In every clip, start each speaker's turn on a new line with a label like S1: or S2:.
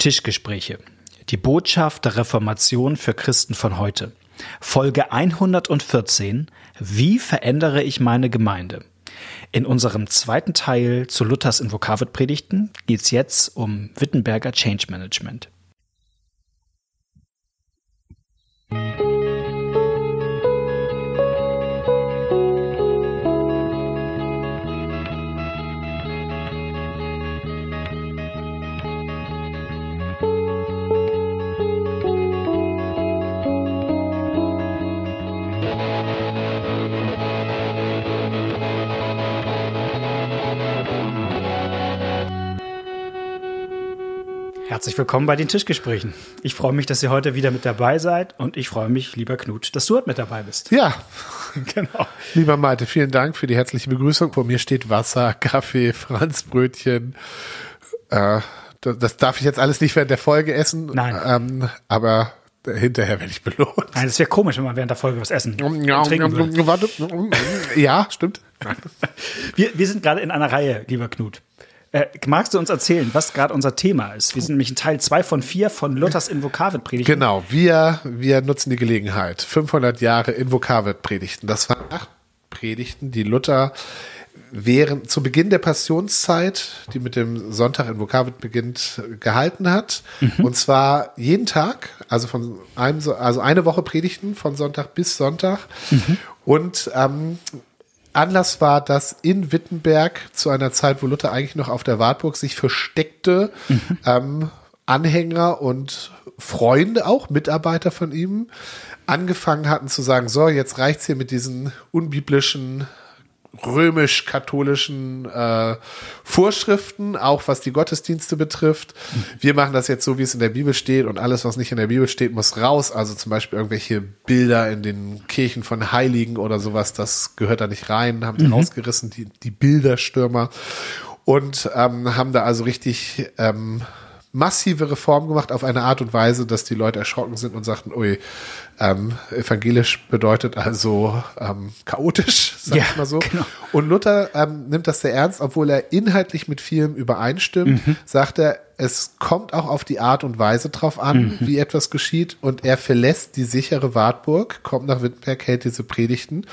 S1: Tischgespräche. Die Botschaft der Reformation für Christen von heute. Folge 114. Wie verändere ich meine Gemeinde? In unserem zweiten Teil zu Luthers Invokavit-Predigten geht es jetzt um Wittenberger Change Management. Herzlich willkommen bei den Tischgesprächen. Ich freue mich, dass ihr heute wieder mit dabei seid und ich freue mich, lieber Knut, dass du heute mit dabei bist.
S2: Ja, genau. Lieber Malte, vielen Dank für die herzliche Begrüßung. Vor mir steht Wasser, Kaffee, Franzbrötchen. Äh, das darf ich jetzt alles nicht während der Folge essen.
S1: Nein.
S2: Ähm, aber hinterher werde ich belohnt.
S1: Nein, das wäre komisch, wenn man während der Folge was essen
S2: Ja, warte. ja stimmt.
S1: Wir, wir sind gerade in einer Reihe, lieber Knut. Äh, magst du uns erzählen, was gerade unser Thema ist? Wir sind nämlich in Teil 2 von 4 von Luthers Invokavit-Predigten.
S2: Genau, wir, wir nutzen die Gelegenheit. 500 Jahre Invokavit-Predigten. Das waren acht Predigten, die Luther während, zu Beginn der Passionszeit, die mit dem Sonntag Invokavit beginnt, gehalten hat. Und zwar jeden Tag, also von einem, So- also eine Woche Predigten von Sonntag bis Sonntag. Und ähm, Anlass war, dass in Wittenberg zu einer Zeit, wo Luther eigentlich noch auf der Wartburg sich versteckte, ähm, Anhänger und Freunde, auch Mitarbeiter von ihm, angefangen hatten zu sagen, so, jetzt reicht's hier mit diesen unbiblischen römisch-katholischen äh, Vorschriften, auch was die Gottesdienste betrifft. Wir machen das jetzt so, wie es in der Bibel steht und alles, was nicht in der Bibel steht, muss raus. Also zum Beispiel irgendwelche Bilder in den Kirchen von Heiligen oder sowas, das gehört da nicht rein, haben die rausgerissen, die, die Bilderstürmer und ähm, haben da also richtig ähm, massive Reformen gemacht auf eine Art und Weise, dass die Leute erschrocken sind und sagten, ui, ähm, evangelisch bedeutet also ähm, chaotisch, sag
S1: Ja,
S2: ich mal so.
S1: genau.
S2: Und Luther ähm, nimmt das sehr ernst, obwohl er inhaltlich mit vielem übereinstimmt, sagt er, es kommt auch auf die Art und Weise drauf an, wie etwas geschieht. Und er verlässt die sichere Wartburg, kommt nach Wittenberg, hält diese Predigten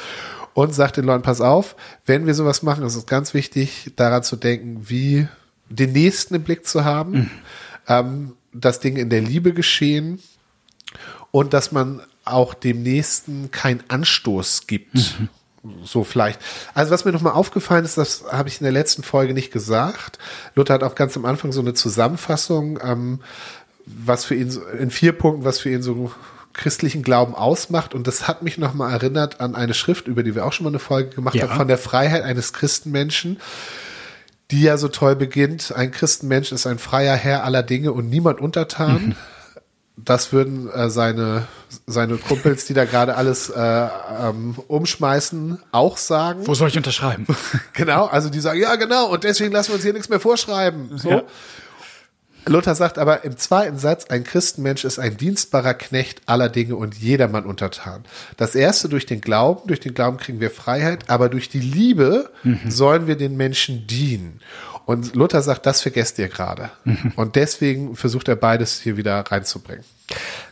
S2: und sagt den Leuten, pass auf, wenn wir sowas machen, ist es ganz wichtig, daran zu denken, wie den Nächsten im Blick zu haben, ähm, dass Dinge in der Liebe geschehen und dass man auch dem Nächsten keinen Anstoß gibt. So vielleicht. Also was mir nochmal aufgefallen ist, das habe ich in der letzten Folge nicht gesagt. Luther hat auch ganz am Anfang so eine Zusammenfassung, ähm, was für ihn so, in vier Punkten, was für ihn so christlichen Glauben ausmacht. Und das hat mich nochmal erinnert an eine Schrift, über die wir auch schon mal eine Folge gemacht
S1: Ja.
S2: haben, von der Freiheit eines Christenmenschen die ja so toll beginnt. Ein Christenmensch ist ein freier Herr aller Dinge und niemand untertan. Das würden äh, seine, seine Kumpels, die da gerade alles äh, ähm, umschmeißen, auch sagen.
S1: Wo soll ich unterschreiben?
S2: Genau, also die sagen, ja genau, und deswegen lassen wir uns hier nichts mehr vorschreiben. So.
S1: Ja.
S2: Luther sagt aber im zweiten Satz, ein Christenmensch ist ein dienstbarer Knecht aller Dinge und jedermann untertan. Das erste durch den Glauben, durch den Glauben kriegen wir Freiheit, aber durch die Liebe sollen wir den Menschen dienen. Und Luther sagt, das vergesst ihr gerade. Und deswegen versucht er beides hier wieder reinzubringen.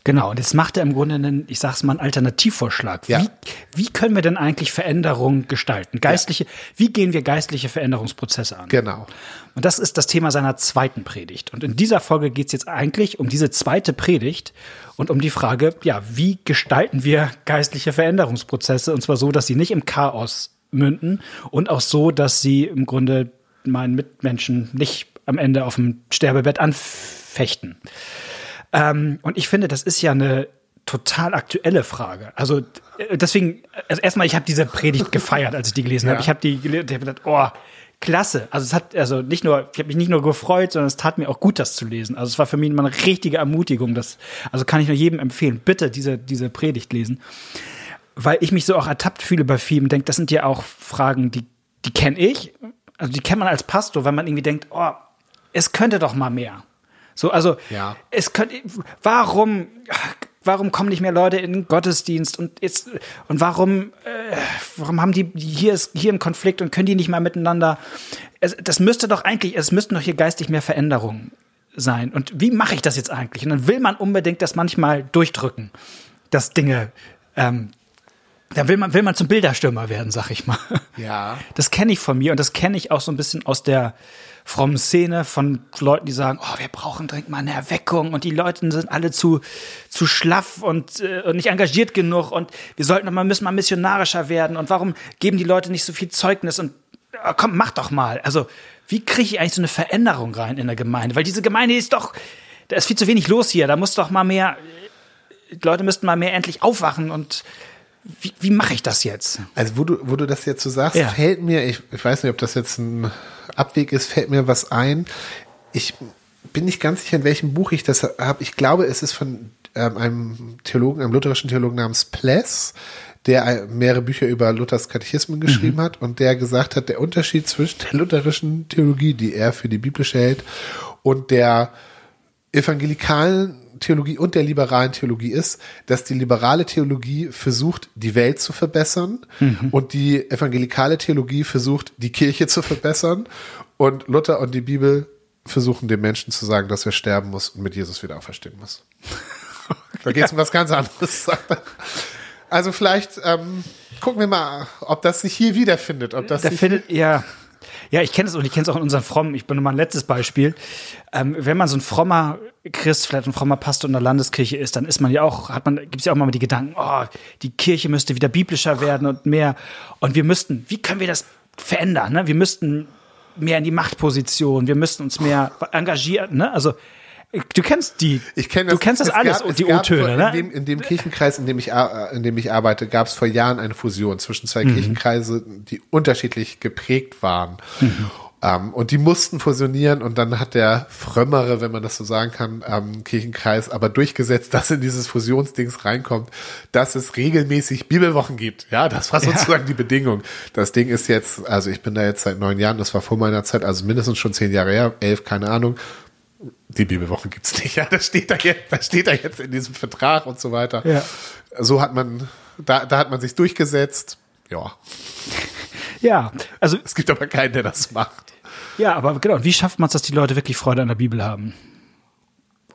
S1: Genau, und jetzt macht er im Grunde einen, ich sag's mal, einen Alternativvorschlag.
S2: Ja.
S1: Wie, wie können wir denn eigentlich Veränderungen gestalten? Geistliche, wie gehen wir geistliche Veränderungsprozesse an?
S2: Genau.
S1: Und das ist das Thema seiner zweiten Predigt. Und in dieser Folge geht's jetzt eigentlich um diese zweite Predigt und um die Frage, ja, wie gestalten wir geistliche Veränderungsprozesse? Und zwar so, dass sie nicht im Chaos münden und auch so, dass sie im Grunde meinen Mitmenschen nicht am Ende auf dem Sterbebett anfechten. Ähm, und ich finde, das ist ja eine total aktuelle Frage. Also äh, deswegen, also erstmal, ich habe diese Predigt gefeiert, als ich die gelesen habe.
S2: Ja.
S1: Ich habe die gelesen, ich habe gedacht, oh, klasse. Also es hat also nicht nur, ich habe mich nicht nur gefreut, sondern es tat mir auch gut, das zu lesen. Also es war für mich mal eine richtige Ermutigung. Das, also kann ich nur jedem empfehlen, bitte diese diese Predigt lesen, weil ich mich so auch ertappt fühle bei vielen. Denkt, das sind ja auch Fragen, die die kenne ich. Also die kennt man als Pastor, weil man irgendwie denkt, oh, es könnte doch mal mehr. So, also
S2: Ja.
S1: es könnte, warum, warum kommen nicht mehr Leute in den Gottesdienst und jetzt und warum, äh, warum haben die hier ist hier ein Konflikt und können die nicht mal miteinander? Es, das müsste doch eigentlich, es müssten doch hier geistig mehr Veränderungen sein. Und wie mache ich das jetzt eigentlich? Und dann will man unbedingt das manchmal durchdrücken, dass Dinge, ähm, da will man, will man zum Bilderstürmer werden, sag ich mal.
S2: Ja.
S1: Das kenne ich von mir und das kenne ich auch so ein bisschen aus der frommen Szene von Leuten, die sagen, oh, wir brauchen dringend mal eine Erweckung und die Leute sind alle zu, zu schlaff und, äh, und nicht engagiert genug und wir sollten mal, müssen mal missionarischer werden und warum geben die Leute nicht so viel Zeugnis und oh, komm, mach doch mal. Also, wie kriege ich eigentlich so eine Veränderung rein in der Gemeinde? Weil diese Gemeinde ist doch, da ist viel zu wenig los hier, da muss doch mal mehr, die Leute müssten mal mehr endlich aufwachen und wie, wie mache ich das jetzt?
S2: Also wo du, wo du das jetzt so sagst,
S1: Ja.
S2: fällt mir, ich, ich weiß nicht, ob das jetzt ein Abweg ist, fällt mir was ein. Ich bin nicht ganz sicher, in welchem Buch ich das habe. Ich glaube, es ist von ähm, einem Theologen, einem lutherischen Theologen namens Pless, der mehrere Bücher über Luthers Katechismen geschrieben hat und der gesagt hat, der Unterschied zwischen der lutherischen Theologie, die er für die biblische hält, und der evangelikalen Theologie und der liberalen Theologie ist, dass die liberale Theologie versucht, die Welt zu verbessern und die evangelikale Theologie versucht, die Kirche zu verbessern und Luther und die Bibel versuchen dem Menschen zu sagen, dass er sterben muss und mit Jesus wieder auferstehen muss. Da geht es um was ganz anderes. Also vielleicht ähm, gucken wir mal, ob das sich hier wiederfindet. Ob das
S1: Da
S2: sich
S1: findet ja, ja, ich kenne es und ich kenne es auch in unseren frommen. Ich bin mal ein letztes Beispiel. Ähm, wenn man so ein frommer Christ, vielleicht ein frommer Pastor in der Landeskirche ist, dann ist man ja auch, hat man, gibt es ja auch mal die Gedanken, oh, die Kirche müsste wieder biblischer werden und mehr. Und wir müssten, wie können wir das verändern? Ne? Wir müssten mehr in die Machtposition, wir müssten uns mehr engagieren. Ne? Also du kennst die,
S2: Ich kenne
S1: du kennst das
S2: es
S1: alles
S2: gab-
S1: und die O-Töne, ne?
S2: In dem, in dem Kirchenkreis, in dem ich, ar- in dem ich arbeite, gab es vor Jahren eine Fusion zwischen zwei
S1: Mhm.
S2: Kirchenkreise, die unterschiedlich geprägt waren. Ähm, und die mussten fusionieren und dann hat der frömmere, wenn man das so sagen kann, ähm, Kirchenkreis aber durchgesetzt, dass in dieses Fusionsdings reinkommt, dass es regelmäßig Bibelwochen gibt. Ja, das war sozusagen die Bedingung. Das Ding ist jetzt, also ich bin da jetzt seit neun Jahren, das war vor meiner Zeit, also mindestens schon zehn Jahre her, elf, keine Ahnung die Bibelwochen gibt's nicht. Ja, das steht da jetzt, das steht da jetzt in diesem Vertrag und so weiter.
S1: Ja.
S2: So hat man, da, da hat man sich durchgesetzt. Ja,
S1: Ja, also
S2: es gibt aber keinen, der das macht.
S1: Ja, aber genau, wie schafft man es, dass die Leute wirklich Freude an der Bibel haben?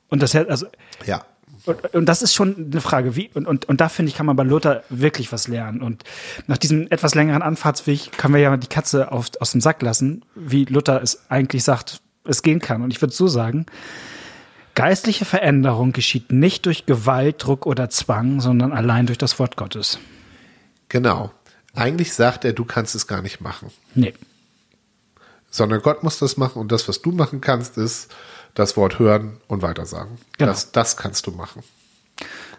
S1: Und das also
S2: Ja.
S1: und, und das ist schon eine Frage, wie und, und, und da finde ich, kann man bei Luther wirklich was lernen. Und nach diesem etwas längeren Anfahrtsweg können wir ja die Katze auf, aus dem Sack lassen, wie Luther es eigentlich sagt, es gehen kann. Und ich würde so sagen, geistliche Veränderung geschieht nicht durch Gewalt, Druck oder Zwang, sondern allein durch das Wort Gottes.
S2: Genau. Eigentlich sagt er, du kannst es gar nicht machen.
S1: Nee.
S2: Sondern Gott muss das machen und das, was du machen kannst, ist das Wort hören und weitersagen.
S1: Genau.
S2: Das, das kannst du machen.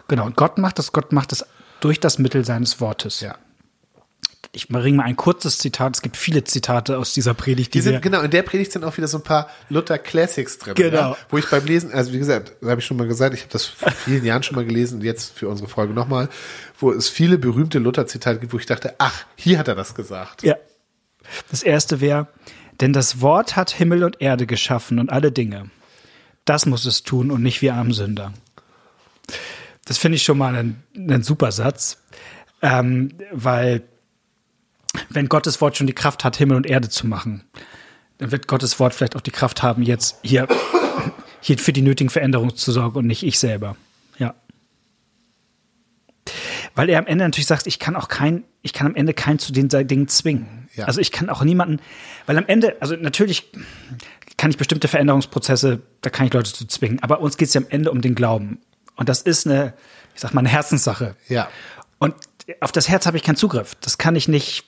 S1: Genau. Und Gott macht das, Gott macht das durch das Mittel seines Wortes.
S2: Ja.
S1: Ich bringe mal ein kurzes Zitat. Es gibt viele Zitate aus dieser Predigt, die,
S2: Die sind, genau, in der Predigt sind auch wieder so ein paar Luther Classics drin.
S1: Genau.
S2: Ja, wo ich beim Lesen, also wie gesagt, habe ich schon mal gesagt, ich habe das vor vielen Jahren schon mal gelesen und jetzt für unsere Folge nochmal, wo es viele berühmte Luther-Zitate gibt, wo ich dachte, ach, hier hat er das gesagt.
S1: Ja. Das erste wäre, denn das Wort hat Himmel und Erde geschaffen und alle Dinge. Das muss es tun und nicht wir armen Sünder. Das finde ich schon mal ein, ein super Satz, ähm, weil wenn Gottes Wort schon die Kraft hat, Himmel und Erde zu machen, dann wird Gottes Wort vielleicht auch die Kraft haben, jetzt hier, hier für die nötigen Veränderungen zu sorgen und nicht ich selber. Ja. Weil er am Ende natürlich sagt, ich kann auch kein, ich kann am Ende keinen zu den Dingen zwingen.
S2: Ja.
S1: Also ich kann auch niemanden, weil am Ende, also natürlich kann ich bestimmte Veränderungsprozesse, da kann ich Leute zu zwingen, aber uns geht es ja am Ende um den Glauben. Und das ist eine, ich sag mal, eine Herzenssache.
S2: Ja.
S1: Und auf das Herz habe ich keinen Zugriff. Das kann ich nicht,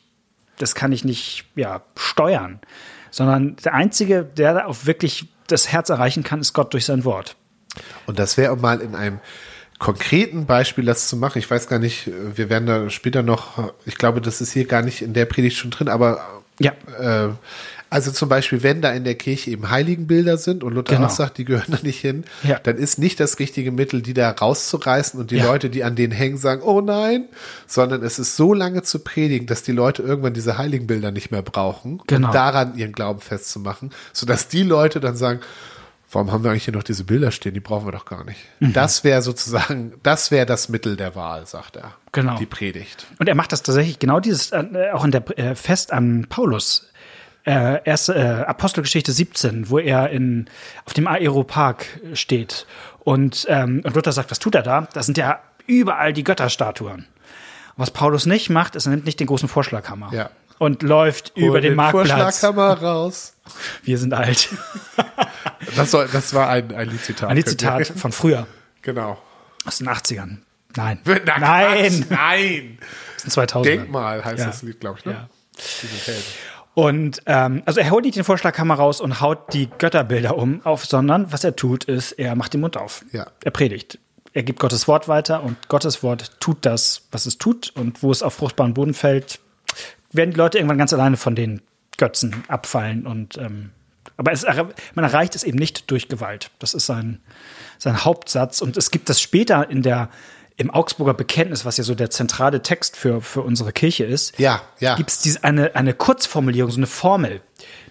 S1: das kann ich nicht, ja, steuern. Sondern der Einzige, der da auch wirklich das Herz erreichen kann, ist Gott durch sein Wort.
S2: Und das wäre, mal in einem konkreten Beispiel das zu machen. Ich weiß gar nicht, wir werden da später noch, ich glaube, das ist hier gar nicht in der Predigt schon drin, aber
S1: Ja.
S2: äh, also zum Beispiel, wenn da in der Kirche eben Heiligenbilder sind und Luther
S1: Genau.
S2: auch sagt, die gehören da nicht hin,
S1: Ja.
S2: dann ist nicht das richtige Mittel, die da rauszureißen und die
S1: Ja.
S2: Leute, die an denen hängen, sagen, oh nein, sondern es ist so lange zu predigen, dass die Leute irgendwann diese Heiligenbilder nicht mehr brauchen
S1: Genau.
S2: und daran ihren Glauben festzumachen, sodass die Leute dann sagen, warum haben wir eigentlich hier noch diese Bilder stehen? Die brauchen wir doch gar nicht.
S1: Mhm.
S2: Das wäre sozusagen, das wäre das Mittel der Wahl, sagt er.
S1: Genau.
S2: Die Predigt.
S1: Und er macht das tatsächlich genau dieses, äh, auch in der äh, Fest an Paulus. Äh, erste, äh, Apostelgeschichte 17, wo er in, auf dem Aeropark steht. Und, ähm, und Luther sagt, was tut er da? Das sind ja überall die Götterstatuen. Was Paulus nicht macht, ist, er nimmt nicht den großen Vorschlaghammer.
S2: Ja.
S1: Und läuft
S2: Hol
S1: über den, Marktplatz.
S2: Vorschlaghammer raus.
S1: Wir sind alt.
S2: Das, soll, das war ein, ein Liedzitat.
S1: Ein Liedzitat von früher,
S2: Genau.
S1: aus den 80ern. Nein.
S2: Na,
S1: Nein.
S2: Quatsch, Nein.
S1: Aus den 2000ern.
S2: Denkmal heißt
S1: Ja.
S2: das Lied, glaube ich, ne?
S1: Ja. Und ähm, also er holt nicht den Vorschlaghammer raus und haut die Götterbilder um auf, sondern was er tut, ist, er macht den Mund auf.
S2: Ja.
S1: Er predigt. Er gibt Gottes Wort weiter und Gottes Wort tut das, was es tut. Und wo es auf fruchtbaren Boden fällt, werden die Leute irgendwann ganz alleine von den Götzen abfallen. Und ähm, aber es, man erreicht es eben nicht durch Gewalt. Das ist sein, sein Hauptsatz. Und es gibt das später in der im Augsburger Bekenntnis, was ja so der zentrale Text für, für unsere Kirche ist,
S2: Ja, ja.
S1: gibt es eine, eine Kurzformulierung, so eine Formel,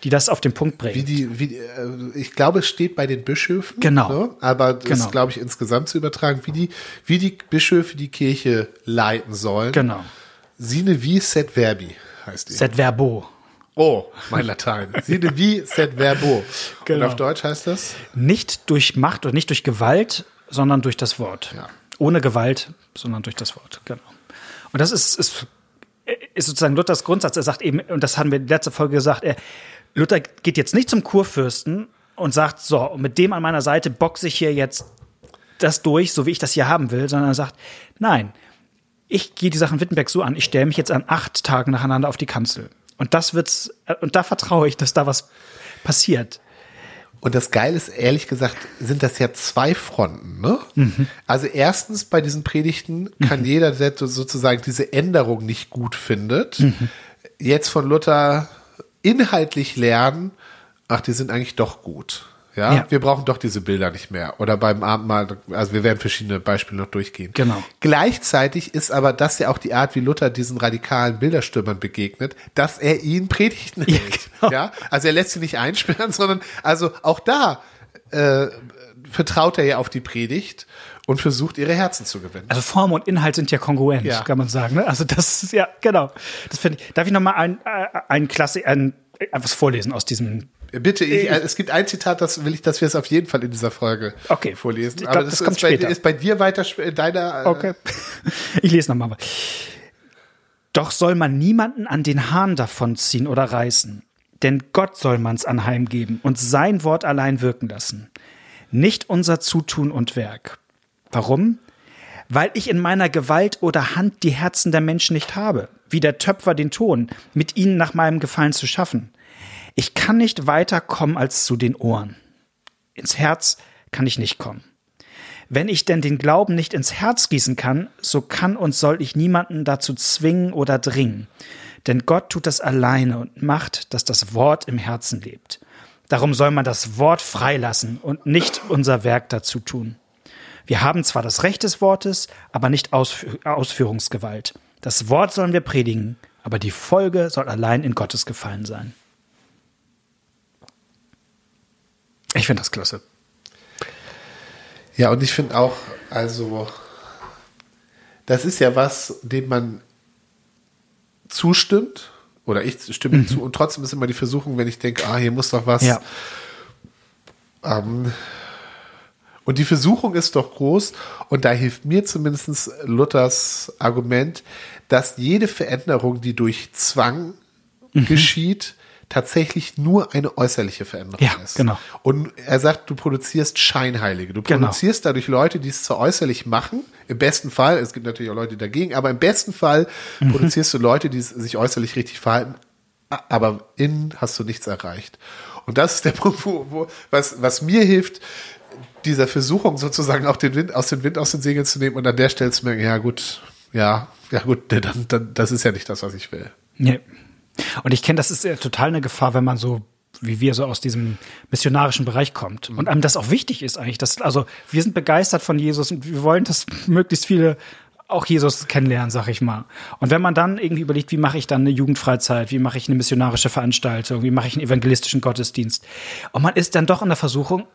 S1: die das auf den Punkt bringt.
S2: Wie die, wie, äh, ich glaube, es steht bei den Bischöfen.
S1: Genau.
S2: Ne? Aber das
S1: Genau.
S2: ist, glaube ich, insgesamt zu übertragen, wie die, wie die Bischöfe die Kirche leiten sollen.
S1: genau.
S2: Sine vi set verbi heißt die.
S1: Set verbo.
S2: oh, mein Latein. Sine vi set verbo.
S1: Genau.
S2: Und auf Deutsch heißt das?
S1: Nicht durch Macht und nicht durch Gewalt, sondern durch das Wort.
S2: Ja.
S1: Ohne Gewalt, sondern durch das Wort. Genau. Und das ist, ist, ist sozusagen Luthers Grundsatz. Er sagt eben, und das haben wir in der letzten Folge gesagt, er, Luther geht jetzt nicht zum Kurfürsten und sagt, so, mit dem an meiner Seite boxe ich hier jetzt das durch, so wie ich das hier haben will, sondern er sagt, nein, ich gehe die Sachen Wittenberg so an, ich stelle mich jetzt an acht Tagen nacheinander auf die Kanzel. Und das wird's, und da vertraue ich, dass da was passiert.
S2: Und das Geile ist, ehrlich gesagt, sind das ja zwei Fronten. Ne?
S1: Mhm.
S2: Also erstens bei diesen Predigten kann jeder, der so- sozusagen diese Änderung nicht gut findet,
S1: Mhm.
S2: jetzt von Luther inhaltlich lernen, ach, die sind eigentlich doch gut. Ja?
S1: Ja.
S2: wir brauchen doch diese Bilder nicht mehr. Oder beim Abendmahl, also wir werden verschiedene Beispiele noch durchgehen.
S1: Genau.
S2: Gleichzeitig ist aber das ja auch die Art, wie Luther diesen radikalen Bilderstürmern begegnet, dass er ihnen Predigten
S1: Ja,
S2: hält.
S1: genau.
S2: Ja, also er lässt sie nicht einsperren, sondern also auch da äh, vertraut er ja auf die Predigt und versucht ihre Herzen zu gewinnen.
S1: Also Form und Inhalt sind ja kongruent,
S2: Ja.
S1: kann man sagen. Ne? Also das ist ja, genau. Das finde ich. Darf ich noch mal ein, äh, ein Klasse, ein, etwas vorlesen aus diesem
S2: Bitte, ich, äh, es gibt ein Zitat, das will ich, dass wir es auf jeden Fall in dieser Folge
S1: Okay.
S2: vorlesen.
S1: Ich
S2: Aber
S1: glaub,
S2: das,
S1: das kommt
S2: ist, bei,
S1: später.
S2: ist bei dir weiter in deiner. äh,
S1: Okay. Ich lese nochmal. Doch soll man niemanden an den Hahn davonziehen oder reißen. Denn Gott soll man's anheimgeben und sein Wort allein wirken lassen. Nicht unser Zutun und Werk. Warum? Weil ich in meiner Gewalt oder Hand die Herzen der Menschen nicht habe, wie der Töpfer den Ton, mit ihnen nach meinem Gefallen zu schaffen. Ich kann nicht weiter kommen als zu den Ohren. Ins Herz kann ich nicht kommen. Wenn ich denn den Glauben nicht ins Herz gießen kann, so kann und soll ich niemanden dazu zwingen oder dringen. Denn Gott tut das alleine und macht, dass das Wort im Herzen lebt. Darum soll man das Wort freilassen und nicht unser Werk dazu tun. Wir haben zwar das Recht des Wortes, aber nicht Ausfü Ausführungsgewalt. Das Wort sollen wir predigen, aber die Folge soll allein in Gottes Gefallen sein. Ich finde das klasse.
S2: Ja, und ich finde auch, also, das ist ja was, dem man zustimmt. Oder ich stimme ihm zu. Und trotzdem ist immer die Versuchung, wenn ich denke, ah, hier muss doch was.
S1: Ja.
S2: Ähm, und die Versuchung ist doch groß. Und da hilft mir zumindest Luthers Argument, dass jede Veränderung, die durch Zwang
S1: Mhm.
S2: geschieht, tatsächlich nur eine äußerliche Veränderung
S1: Ja,
S2: ist.
S1: genau.
S2: Und er sagt, du produzierst Scheinheilige. Du
S1: Genau.
S2: produzierst dadurch Leute, die es zwar äußerlich machen, im besten Fall, es gibt natürlich auch Leute dagegen, aber im besten Fall
S1: Mhm.
S2: produzierst du Leute, die sich äußerlich richtig verhalten, aber innen hast du nichts erreicht. Und das ist der Punkt, wo, wo, was, was mir hilft, dieser Versuchung sozusagen auch den Wind aus dem Wind aus den Segeln zu nehmen und an der Stelle zu merken, ja gut, ja, ja gut, dann, dann, das ist ja nicht das, was ich will.
S1: Nee. Und ich kenne, das ist ja total eine Gefahr, wenn man so wie wir so aus diesem missionarischen Bereich kommt. Und einem das auch wichtig ist eigentlich, dass also wir sind begeistert von Jesus und wir wollen, dass möglichst viele auch Jesus kennenlernen, sag ich mal. Und wenn man dann irgendwie überlegt, wie mache ich dann eine Jugendfreizeit, wie mache ich eine missionarische Veranstaltung, wie mache ich einen evangelistischen Gottesdienst, und man ist dann doch in der Versuchung,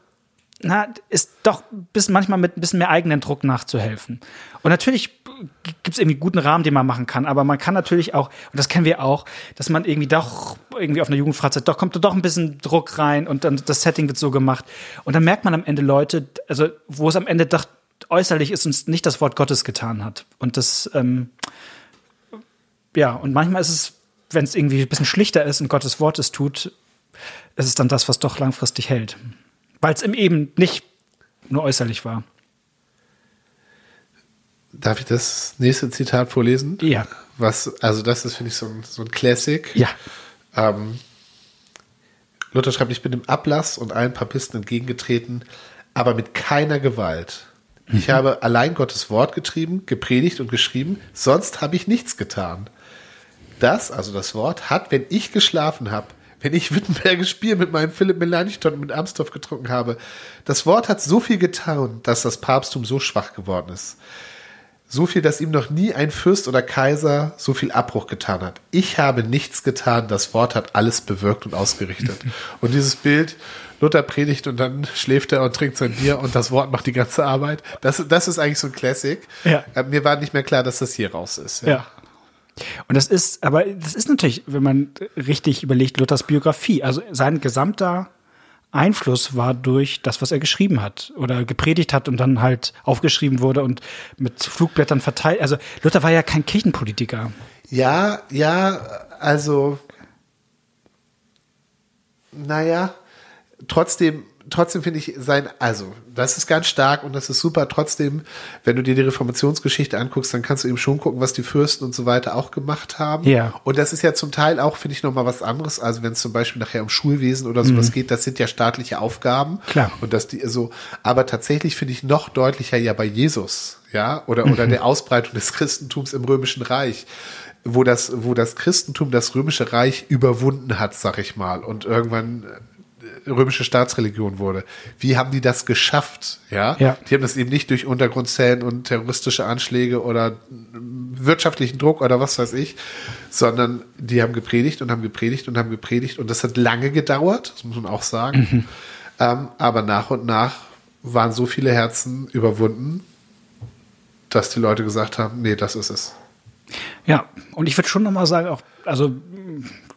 S1: na, ist doch bis manchmal mit ein bisschen mehr eigenen Druck nachzuhelfen. Und natürlich gibt es irgendwie guten Rahmen, den man machen kann. Aber man kann natürlich auch, und das kennen wir auch, dass man irgendwie doch irgendwie auf einer Jugendfreizeit, doch kommt da doch ein bisschen Druck rein und dann das Setting wird so gemacht. Und dann merkt man am Ende Leute, also wo es am Ende doch äußerlich ist uns nicht das Wort Gottes getan hat. Und das, ähm, ja, und manchmal ist es, wenn es irgendwie ein bisschen schlichter ist und Gottes Wort es tut, ist es dann das, was doch langfristig hält. Weil es eben nicht nur äußerlich war.
S2: Darf ich das nächste Zitat vorlesen?
S1: Ja.
S2: Was, also das ist, finde ich, so ein, so ein Classic.
S1: Ja.
S2: Ähm, Luther schreibt, ich bin dem Ablass und allen Papisten entgegengetreten, aber mit keiner Gewalt. Ich habe allein Gottes Wort getrieben, gepredigt und geschrieben, sonst habe ich nichts getan. Das, also das Wort, hat, wenn ich geschlafen habe, wenn ich Wittenbergisch Bier mit meinem Philipp Melanchthon und mit Amstorff getrunken habe, das Wort hat so viel getan, dass das Papsttum so schwach geworden ist. So viel, dass ihm noch nie ein Fürst oder Kaiser so viel Abbruch getan hat. Ich habe nichts getan, das Wort hat alles bewirkt und ausgerichtet. Und dieses Bild, Luther predigt und dann schläft er und trinkt sein Bier und das Wort macht die ganze Arbeit. Das, das ist eigentlich so ein Classic.
S1: Ja.
S2: Äh, Mir war nicht mehr klar, dass das hier raus ist.
S1: Ja. Und das ist, aber das ist natürlich, wenn man richtig überlegt, Luthers Biografie. Also sein gesamter Einfluss war durch das, was er geschrieben hat oder gepredigt hat und dann halt aufgeschrieben wurde und mit Flugblättern verteilt. Also Luther war ja kein Kirchenpolitiker.
S2: Ja, ja, also, naja, trotzdem, trotzdem finde ich sein, also, das ist ganz stark und das ist super. Trotzdem, wenn du dir die Reformationsgeschichte anguckst, dann kannst du eben schon gucken, was die Fürsten und so weiter auch gemacht haben.
S1: Ja.
S2: Und das ist ja zum Teil auch, finde ich, nochmal was anderes. Also, wenn es zum Beispiel nachher um Schulwesen oder sowas geht, das sind ja staatliche Aufgaben.
S1: Klar.
S2: Und dass die so, aber tatsächlich finde ich noch deutlicher ja bei Jesus, ja, oder, oder der Ausbreitung des Christentums im Römischen Reich wo das, wo das Christentum das römische Reich überwunden hat, sag ich mal, und irgendwann römische Staatsreligion wurde. Wie haben die das geschafft? Ja,
S1: Ja.
S2: die haben das eben nicht durch Untergrundzellen und terroristische Anschläge oder wirtschaftlichen Druck oder was weiß ich, sondern die haben gepredigt und haben gepredigt und haben gepredigt und das hat lange gedauert, das muss man auch sagen. Ähm, aber nach und nach waren so viele Herzen überwunden, dass die Leute gesagt haben, nee, das ist es.
S1: Ja, und ich würde schon noch mal sagen, auch, also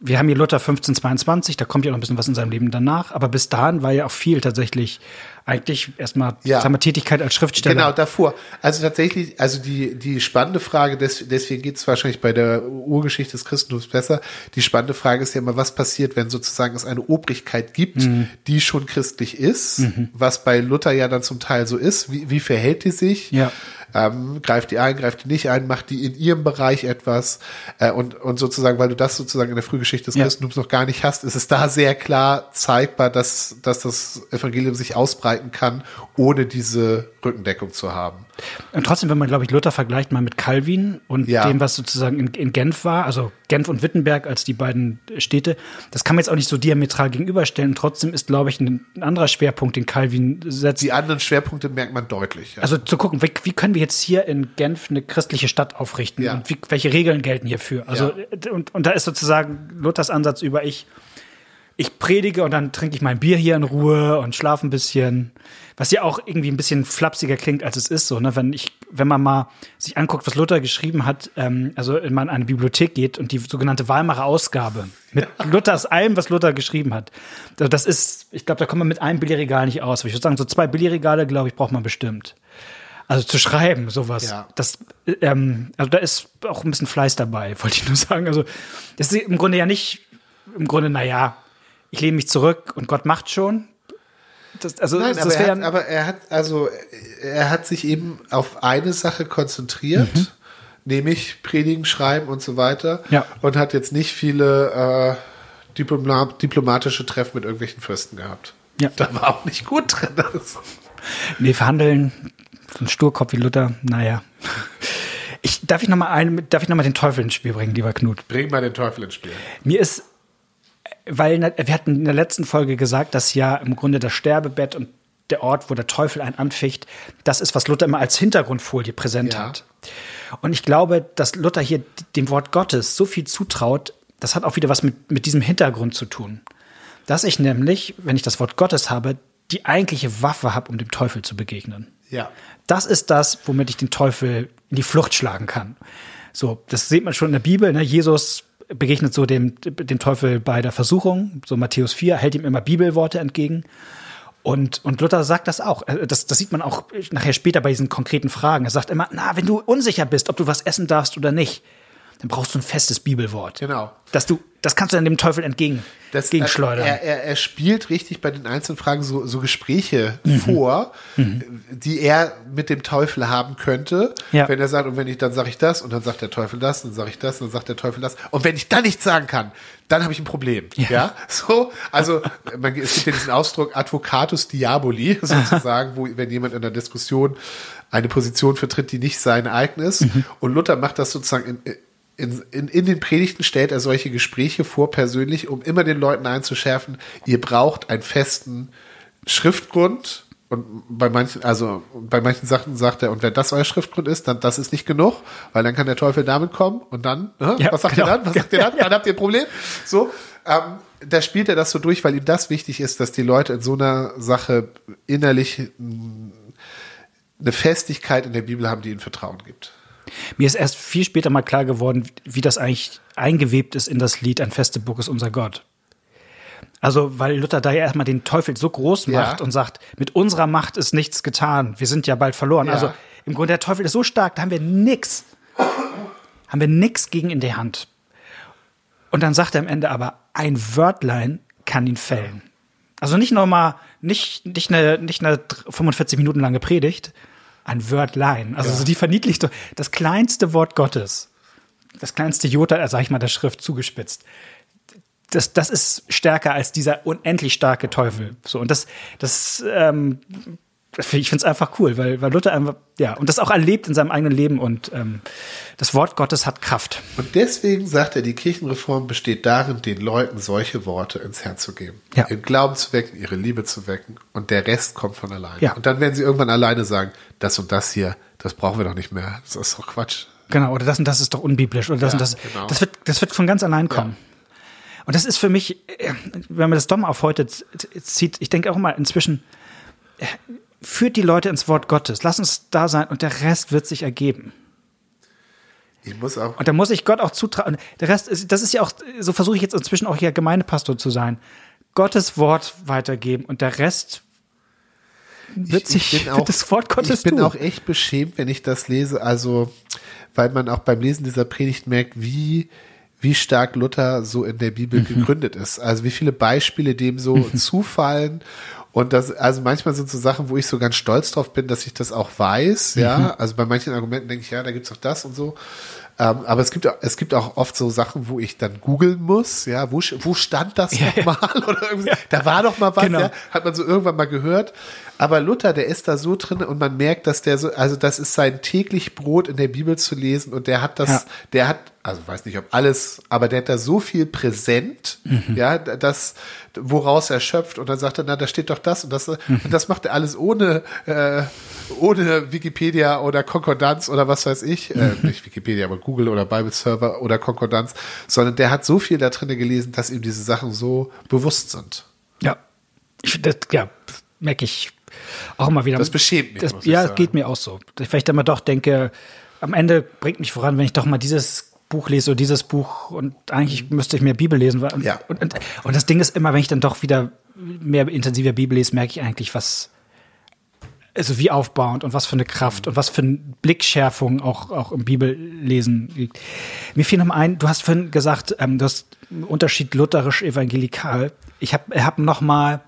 S1: wir haben hier Luther 1522, da kommt ja noch ein bisschen was in seinem Leben danach, aber bis dahin war ja auch viel tatsächlich eigentlich erstmal
S2: Ja.
S1: wir, Tätigkeit als Schriftsteller.
S2: Genau, davor. Also tatsächlich, also die, die spannende Frage, des, deswegen geht es wahrscheinlich bei der Urgeschichte des Christentums besser. Die spannende Frage ist ja immer, was passiert, wenn sozusagen es eine Obrigkeit gibt,
S1: Mhm.
S2: die schon christlich ist, was bei Luther ja dann zum Teil so ist. Wie, wie verhält die sich?
S1: Ja.
S2: Ähm, greift die ein, greift die nicht ein, macht die in ihrem Bereich etwas äh, und, und sozusagen, weil du das sozusagen in der Frühgeschichte des
S1: Ja.
S2: Christentums noch gar nicht hast, ist es da sehr klar zeigbar, dass, dass das Evangelium sich ausbreiten kann, ohne diese Rückendeckung zu haben.
S1: Und trotzdem, wenn man, glaube ich, Luther vergleicht mal mit Calvin und
S2: Ja.
S1: dem, was sozusagen in, in Genf war, also Genf und Wittenberg als die beiden Städte, das kann man jetzt auch nicht so diametral gegenüberstellen. Und trotzdem ist, glaube ich, ein, ein anderer Schwerpunkt, den Calvin setzt.
S2: Die anderen Schwerpunkte merkt man deutlich. Ja.
S1: Also zu gucken, wie, wie können wir jetzt hier in Genf eine christliche Stadt aufrichten
S2: Ja.
S1: und wie, welche Regeln gelten hierfür? Also und, und da ist sozusagen Luthers Ansatz über ich ich predige und dann trinke ich mein Bier hier in Ruhe und schlafe ein bisschen, was ja auch irgendwie ein bisschen flapsiger klingt als es ist so, ne? Wenn ich wenn man mal sich anguckt, was Luther geschrieben hat, ähm, also wenn man in eine Bibliothek geht und die sogenannte Weimarer Ausgabe mit Luthers allem, was Luther geschrieben hat, also das ist, ich glaube, da kommt man mit einem Billigregal nicht aus. Ich würde sagen, so zwei Billigregale, glaube ich, braucht man bestimmt. Also zu schreiben, sowas.
S2: Ja.
S1: Das, ähm, also da ist auch ein bisschen Fleiß dabei, wollte ich nur sagen. Also das ist im Grunde ja nicht, im Grunde, naja, ich lehne mich zurück und Gott macht schon. Das, also
S2: Nein,
S1: das
S2: aber er,
S1: wäre
S2: hat, aber er hat also er hat sich eben auf eine Sache konzentriert, nämlich Predigen, Schreiben und so weiter.
S1: Ja.
S2: Und hat jetzt nicht viele äh, Diploma diplomatische Treffen mit irgendwelchen Fürsten gehabt.
S1: Ja.
S2: Da war auch nicht gut drin. Das.
S1: Nee, verhandeln, so ein Sturkopf wie Luther, naja. Ich, darf ich noch mal einen, darf ich noch mal den Teufel ins Spiel bringen, lieber Knut?
S2: Bring mal den Teufel ins Spiel.
S1: Mir ist, weil wir hatten in der letzten Folge gesagt, dass ja im Grunde das Sterbebett und der Ort, wo der Teufel einen anficht, das ist, was Luther immer als Hintergrundfolie präsent
S2: Ja.
S1: hat. Und ich glaube, dass Luther hier dem Wort Gottes so viel zutraut, das hat auch wieder was mit, mit diesem Hintergrund zu tun. Dass ich nämlich, wenn ich das Wort Gottes habe, die eigentliche Waffe habe, um dem Teufel zu begegnen.
S2: Ja.
S1: Das ist das, womit ich den Teufel in die Flucht schlagen kann. So, das sieht man schon in der Bibel. Ne? Jesus begegnet so dem, dem Teufel bei der Versuchung, so Matthäus 4, hält ihm immer Bibelworte entgegen. Und, und Luther sagt das auch. Äh, das, das sieht man auch nachher später bei diesen konkreten Fragen. Er sagt immer, na, wenn du unsicher bist, ob du was essen darfst oder nicht, dann brauchst du ein festes Bibelwort.
S2: Genau.
S1: Dass du, das kannst du dann dem Teufel entgegen,
S2: Das,
S1: entgegenschleudern.
S2: Er, er, er spielt richtig bei den einzelnen Fragen so, so Gespräche
S1: Mhm.
S2: vor, die er mit dem Teufel haben könnte.
S1: Ja.
S2: Wenn er sagt, und wenn ich, dann sage ich das, und dann sagt der Teufel das, und dann sage ich das, und dann sagt der Teufel das. Und wenn ich dann nichts sagen kann, dann habe ich ein Problem. Ja. So, also man, es gibt ja diesen Ausdruck Advocatus Diaboli, sozusagen, wo wenn jemand in der Diskussion eine Position vertritt, die nicht seine eigen ist.
S1: Mhm.
S2: Und Luther macht das sozusagen in, in, in, in den Predigten stellt er solche Gespräche vor persönlich, um immer den Leuten einzuschärfen, ihr braucht einen festen Schriftgrund. Und bei manchen, also bei manchen Sachen sagt er, und wenn das euer Schriftgrund ist, dann das ist nicht genug, weil dann kann der Teufel damit kommen und dann, äh,
S1: Ja,
S2: was sagt
S1: genau.
S2: ihr dann? Was sagt ihr dann? Dann habt ihr ein Problem. So, ähm, da spielt er das so durch, weil ihm das wichtig ist, dass die Leute in so einer Sache innerlich mh, eine Festigkeit in der Bibel haben, die ihnen Vertrauen gibt.
S1: Mir ist erst viel später mal klar geworden, wie das eigentlich eingewebt ist in das Lied Ein feste Burg ist unser Gott. Also, weil Luther da ja erstmal den Teufel so groß
S2: Ja.
S1: macht und sagt, mit unserer Macht ist nichts getan, wir sind ja bald verloren.
S2: Ja.
S1: Also, im Grunde, der Teufel ist so stark, da haben wir nix. Haben wir nix gegen in der Hand. Und dann sagt er am Ende aber, ein Wörtlein kann ihn fällen. Also nicht nochmal, nicht, nicht eine, nicht eine 45 Minuten lange Predigt, ein Wörtlein. Also so die verniedlichte, das kleinste Wort Gottes. Das kleinste Jota, sag ich mal, der Schrift zugespitzt. Das, das ist stärker als dieser unendlich starke Teufel. So, und das, das, ähm, ich finde es einfach cool, weil, weil Luther einfach, ja, und das auch erlebt in seinem eigenen Leben und ähm, das Wort Gottes hat Kraft.
S2: Und deswegen sagt er, die Kirchenreform besteht darin, den Leuten solche Worte ins Herz zu geben.
S1: Ja.
S2: Ihren Glauben zu wecken, ihre Liebe zu wecken und der Rest kommt von alleine.
S1: Ja.
S2: Und dann werden sie irgendwann alleine sagen, das und das hier, das brauchen wir doch nicht mehr. Das ist doch Quatsch.
S1: Genau, oder das und das ist doch unbiblisch oder das
S2: Ja,
S1: und das.
S2: genau.
S1: Das wird, das wird von ganz allein kommen. Und das ist für mich, äh, wenn man das mal auf heute zieht, ich denke auch mal inzwischen, äh, führt die Leute ins Wort Gottes, lass uns da sein und der Rest wird sich ergeben.
S2: Ich muss auch,
S1: Und da muss ich Gott auch zutrauen. Der Rest, ist, das ist ja auch, so versuche ich jetzt inzwischen auch hier Gemeindepastor zu sein. Gottes Wort weitergeben und der Rest wird sich, wird das Wort Gottes
S2: ich bin
S1: tun.
S2: auch echt beschämt, wenn ich das lese. Also, weil man auch beim Lesen dieser Predigt merkt, wie, wie stark Luther so in der Bibel
S1: Mhm.
S2: gegründet ist. Also, wie viele Beispiele dem so zufallen. Und das, also manchmal sind so Sachen, wo ich so ganz stolz drauf bin, dass ich das auch weiß,
S1: Mhm.
S2: ja. Also bei manchen Argumenten denke ich, ja, da gibt's auch das und so. Ähm, aber es gibt, auch- es gibt auch oft so Sachen, wo ich dann googeln muss, ja, wo, wo stand das
S1: Ja, ja.
S2: nochmal? Oder irgendwie, da war doch mal was,
S1: Genau.
S2: ja hat man so irgendwann mal gehört. Aber Luther, der ist da so drin und man merkt, dass der so, also das ist sein täglich Brot in der Bibel zu lesen und der hat das,
S1: Ja.
S2: der hat, also weiß nicht ob alles, aber der hat da so viel präsent,
S1: Mhm.
S2: ja, das, woraus er schöpft und dann sagt er, na, da steht doch das und das, und das macht er alles ohne, äh, ohne Wikipedia oder Konkordanz oder was weiß ich, äh, nicht Wikipedia, aber Google oder Bible Server oder Konkordanz, sondern der hat so viel da drin gelesen, dass ihm diese Sachen so bewusst sind.
S1: Ja. Ich, das, ja, merke ich auch immer wieder.
S2: Das beschämt mich,
S1: Das, ja,
S2: sagen.
S1: geht mir auch so. Weil ich dann mal doch denke, am Ende bringt mich voran, wenn ich doch mal dieses Buch lese oder dieses Buch und eigentlich müsste ich mehr Bibel lesen. Und,
S2: Mhm. Ja.
S1: und, und, und das Ding ist immer, wenn ich dann doch wieder mehr intensiver Bibel lese, merke ich eigentlich, was, also wie aufbauend und was für eine Kraft und was für eine Blickschärfung auch, auch im Bibellesen liegt. Mir fiel noch mal ein, du hast vorhin gesagt, ähm, du hast Unterschied lutherisch-evangelikal. Ich habe hab noch mal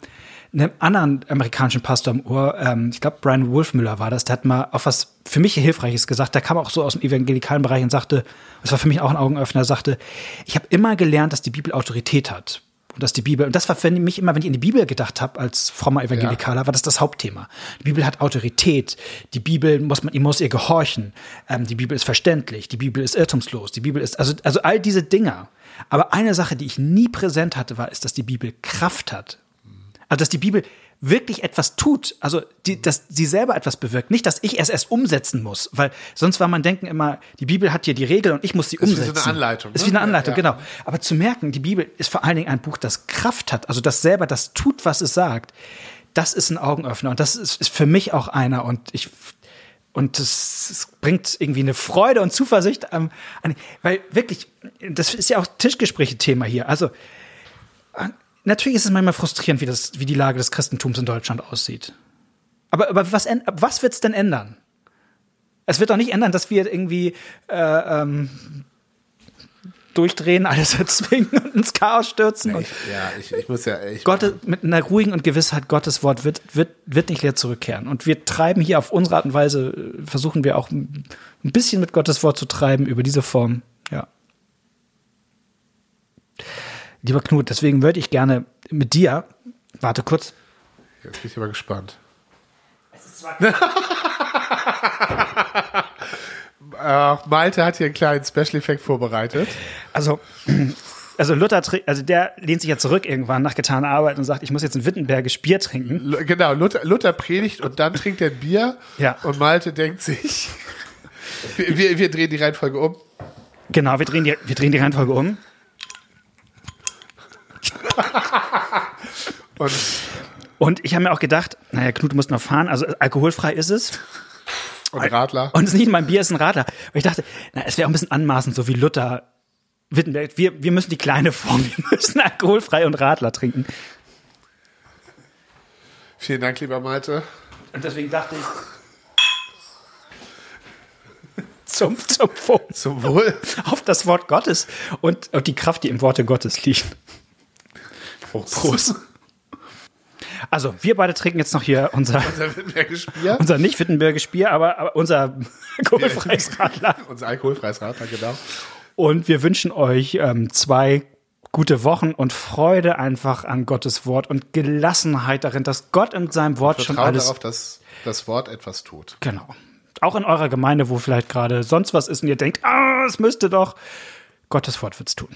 S1: einen anderen amerikanischen Pastor im Ohr, ähm, ich glaube Brian Wolfmüller war das, der hat mal auch was für mich Hilfreiches gesagt. Der kam auch so aus dem evangelikalen Bereich und sagte, das war für mich auch ein Augenöffner, er sagte, ich habe immer gelernt, dass die Bibel Autorität hat. Und dass die Bibel, und das war für mich immer, wenn ich in die Bibel gedacht habe, als frommer Evangelikaler, war das das Hauptthema. Die Bibel hat Autorität. Die Bibel muss man, ihr muss ihr gehorchen. Ähm, die Bibel ist verständlich. Die Bibel ist irrtumslos. Die Bibel ist, also, also all diese Dinger. Aber eine Sache, die ich nie präsent hatte, war, ist, dass die Bibel Kraft hat. Also, dass die Bibel wirklich etwas tut, also die, dass sie selber etwas bewirkt, nicht, dass ich es erst umsetzen muss, weil sonst war mein Denken immer, die Bibel hat hier die Regel und ich muss sie
S2: Ist wie so
S1: umsetzen.
S2: eine Anleitung,
S1: Ist
S2: ne?
S1: wie eine Anleitung,
S2: Ja.
S1: genau. Aber zu merken, die Bibel ist vor allen Dingen ein Buch, das Kraft hat, also das selber das tut, was es sagt. das ist ein Augenöffner und das ist, ist für mich auch einer und ich und es bringt irgendwie eine Freude und Zuversicht an, an, weil wirklich, das ist ja auch Tischgespräche-Thema hier. Also natürlich ist es manchmal frustrierend, wie das, wie die Lage des Christentums in Deutschland aussieht. Aber, aber was, was wird's denn ändern? Es wird doch nicht ändern, dass wir irgendwie äh, ähm, durchdrehen, alles erzwingen und ins Chaos stürzen.
S2: Ja, ich, ja, ich, ich muss ja. Ich
S1: Gott, mit einer ruhigen und Gewissheit, Gottes Wort wird, wird, wird nicht leer zurückkehren. Und wir treiben hier auf unsere Art und Weise, versuchen wir auch ein bisschen mit Gottes Wort zu treiben über diese Form. Ja. Lieber Knut, deswegen würde ich gerne mit dir, warte kurz.
S2: Jetzt bin ich aber gespannt. Es ist zwar äh, Malte hat hier einen kleinen Special Effekt vorbereitet.
S1: Also, also Luther, also der lehnt sich ja zurück irgendwann nach getaner Arbeit und sagt, ich muss jetzt ein Wittenbergisch Bier trinken.
S2: L genau, Luther, Luther predigt und dann trinkt er ein Bier.
S1: Ja.
S2: Und Malte denkt sich, wir, wir, wir drehen die Reihenfolge um.
S1: Genau, wir drehen die, wir drehen die Reihenfolge um. Und, und ich habe mir auch gedacht, naja, Knut, du musst noch fahren, also alkoholfrei ist es.
S2: Und Radler.
S1: Und es ist nicht mein Bier, es ist ein Radler. Und ich dachte, na, es wäre auch ein bisschen anmaßend, so wie Luther Wittenberg. Wir, wir müssen die kleine Form, wir müssen alkoholfrei und Radler trinken.
S2: Vielen Dank, lieber Malte.
S1: Und deswegen dachte ich, zum, zum Wohl.
S2: Zum Wohl.
S1: Auf das Wort Gottes und auf die Kraft, die im Worte Gottes liegt.
S2: Prost. Prost.
S1: Also, wir beide trinken jetzt noch hier unser,
S2: unser Wittenbergisch Bier.
S1: Unser nicht Wittenbergisch Bier, aber, aber unser alkoholfreies Radler.
S2: unser alkoholfreies Radler, genau.
S1: Und wir wünschen euch ähm, zwei gute Wochen und Freude einfach an Gottes Wort und Gelassenheit darin, dass Gott in seinem Wort schon alles.
S2: darauf, dass das Wort etwas tut.
S1: Genau. Auch in eurer Gemeinde, wo vielleicht gerade sonst was ist und ihr denkt, ah, es müsste doch. Gottes Wort wird's tun.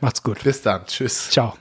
S1: Macht's gut.
S2: Bis dann. Tschüss.
S1: Ciao.